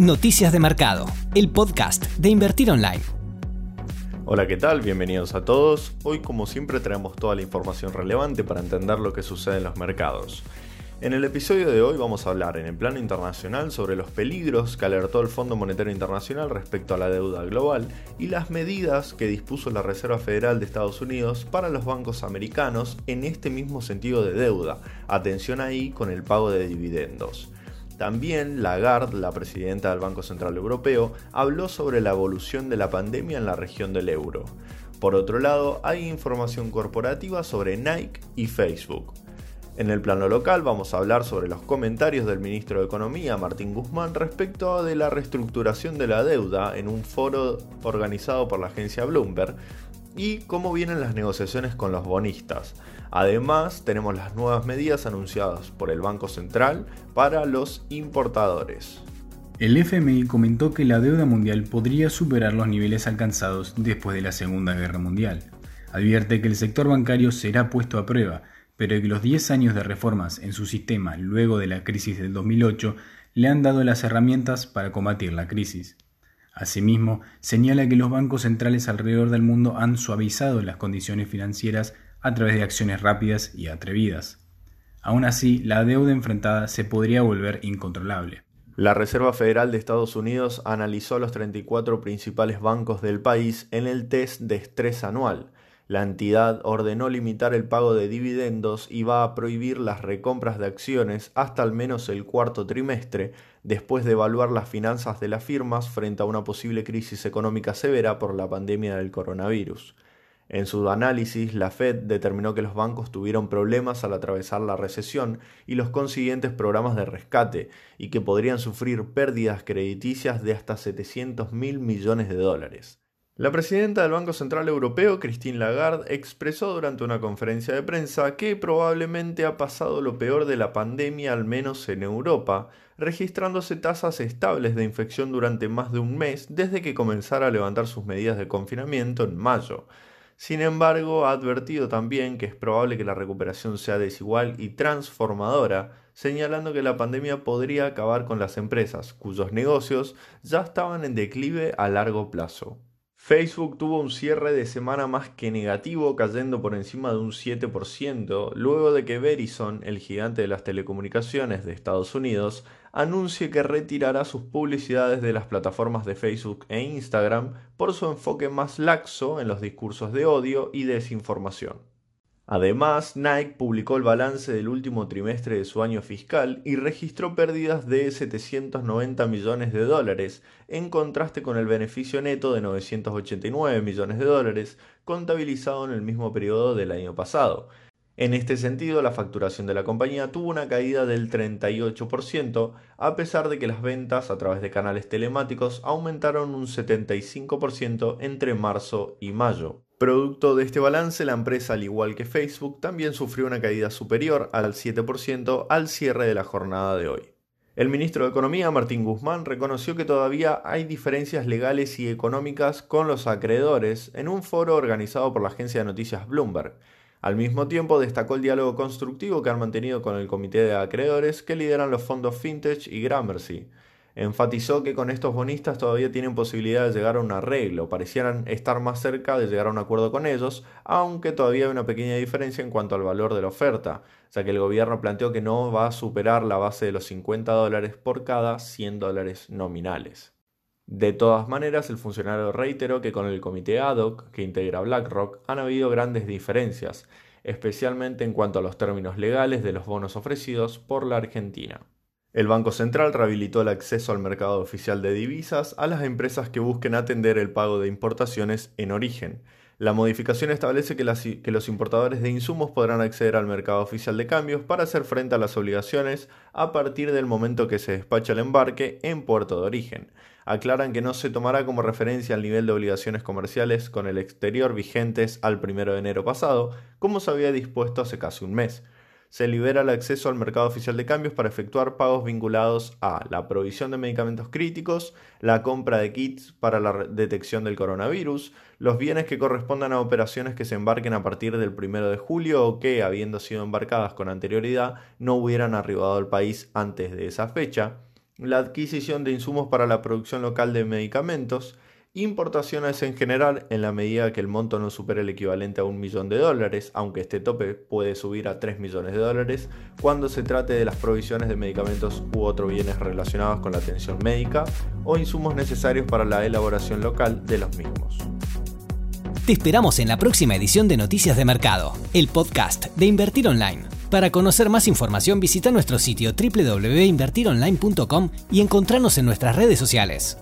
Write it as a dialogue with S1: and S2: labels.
S1: Noticias de Mercado, el podcast de Invertir Online.
S2: Hola, ¿qué tal? Bienvenidos a todos. Hoy, como siempre, traemos toda la información relevante para entender lo que sucede en los mercados. En el episodio de hoy vamos a hablar en el plano internacional sobre los peligros que alertó el Fondo Monetario Internacional respecto a la deuda global y las medidas que dispuso la Reserva Federal de Estados Unidos para los bancos americanos en este mismo sentido de deuda. Atención ahí con el pago de dividendos. También Lagarde, la presidenta del Banco Central Europeo, habló sobre la evolución de la pandemia en la región del euro. Por otro lado, hay información corporativa sobre Nike y Facebook. En el plano local vamos a hablar sobre los comentarios del ministro de Economía, Martín Guzmán, respecto de la reestructuración de la deuda en un foro organizado por la agencia Bloomberg y cómo vienen las negociaciones con los bonistas. Además, tenemos las nuevas medidas anunciadas por el Banco Central para los importadores.
S3: El FMI comentó que la deuda mundial podría superar los niveles alcanzados después de la Segunda Guerra Mundial. Advierte que el sector bancario será puesto a prueba, pero que los 10 años de reformas en su sistema luego de la crisis del 2008 le han dado las herramientas para combatir la crisis. Asimismo, señala que los bancos centrales alrededor del mundo han suavizado las condiciones financieras a través de acciones rápidas y atrevidas. Aún así, la deuda enfrentada se podría volver incontrolable.
S2: La Reserva Federal de Estados Unidos analizó los 34 principales bancos del país en el test de estrés anual. La entidad ordenó limitar el pago de dividendos y va a prohibir las recompras de acciones hasta al menos el cuarto trimestre, después de evaluar las finanzas de las firmas frente a una posible crisis económica severa por la pandemia del coronavirus. En su análisis, la Fed determinó que los bancos tuvieron problemas al atravesar la recesión y los consiguientes programas de rescate, y que podrían sufrir pérdidas crediticias de hasta 700 mil millones de dólares. La presidenta del Banco Central Europeo, Christine Lagarde, expresó durante una conferencia de prensa que probablemente ha pasado lo peor de la pandemia, al menos en Europa, registrándose tasas estables de infección durante más de un mes desde que comenzara a levantar sus medidas de confinamiento en mayo. Sin embargo, ha advertido también que es probable que la recuperación sea desigual y transformadora, señalando que la pandemia podría acabar con las empresas, cuyos negocios ya estaban en declive a largo plazo. Facebook tuvo un cierre de semana más que negativo, cayendo por encima de un 7%, luego de que Verizon, el gigante de las telecomunicaciones de Estados Unidos, anuncie que retirará sus publicidades de las plataformas de Facebook e Instagram por su enfoque más laxo en los discursos de odio y desinformación. Además, Nike publicó el balance del último trimestre de su año fiscal y registró pérdidas de 790 millones de dólares, en contraste con el beneficio neto de 989 millones de dólares contabilizado en el mismo periodo del año pasado. En este sentido, la facturación de la compañía tuvo una caída del 38%, a pesar de que las ventas a través de canales telemáticos aumentaron un 75% entre marzo y mayo. Producto de este balance, la empresa, al igual que Facebook, también sufrió una caída superior al 7% al cierre de la jornada de hoy. El ministro de Economía, Martín Guzmán, reconoció que todavía hay diferencias legales y económicas con los acreedores en un foro organizado por la agencia de noticias Bloomberg. Al mismo tiempo, destacó el diálogo constructivo que han mantenido con el comité de acreedores que lideran los fondos Fintech y Gramercy. Enfatizó que con estos bonistas todavía tienen posibilidad de llegar a un arreglo, parecieran estar más cerca de llegar a un acuerdo con ellos, aunque todavía hay una pequeña diferencia en cuanto al valor de la oferta, ya que el gobierno planteó que no va a superar la base de los 50 dólares por cada 100 dólares nominales. De todas maneras, el funcionario reiteró que con el comité ad hoc que integra BlackRock han habido grandes diferencias, especialmente en cuanto a los términos legales de los bonos ofrecidos por la Argentina. El Banco Central rehabilitó el acceso al mercado oficial de divisas a las empresas que busquen atender el pago de importaciones en origen. La modificación establece que, los importadores de insumos podrán acceder al mercado oficial de cambios para hacer frente a las obligaciones a partir del momento que se despacha el embarque en puerto de origen. Aclaran que no se tomará como referencia el nivel de obligaciones comerciales con el exterior vigentes al 1 de enero pasado, como se había dispuesto hace casi un mes se libera el acceso al mercado oficial de cambios para efectuar pagos vinculados a la provisión de medicamentos críticos, la compra de kits para la detección del coronavirus, los bienes que correspondan a operaciones que se embarquen a partir del 1 de julio o que, habiendo sido embarcadas con anterioridad, no hubieran arribado al país antes de esa fecha, la adquisición de insumos para la producción local de medicamentos, importaciones en general en la medida que el monto no supere el equivalente a un millón de dólares, aunque este tope puede subir a 3 millones de dólares cuando se trate de las provisiones de medicamentos u otros bienes relacionados con la atención médica o insumos necesarios para la elaboración local de los mismos.
S1: Te esperamos en la próxima edición de Noticias de Mercado, el podcast de Invertir Online. Para conocer más información visita nuestro sitio www.invertironline.com y encontrarnos en nuestras redes sociales.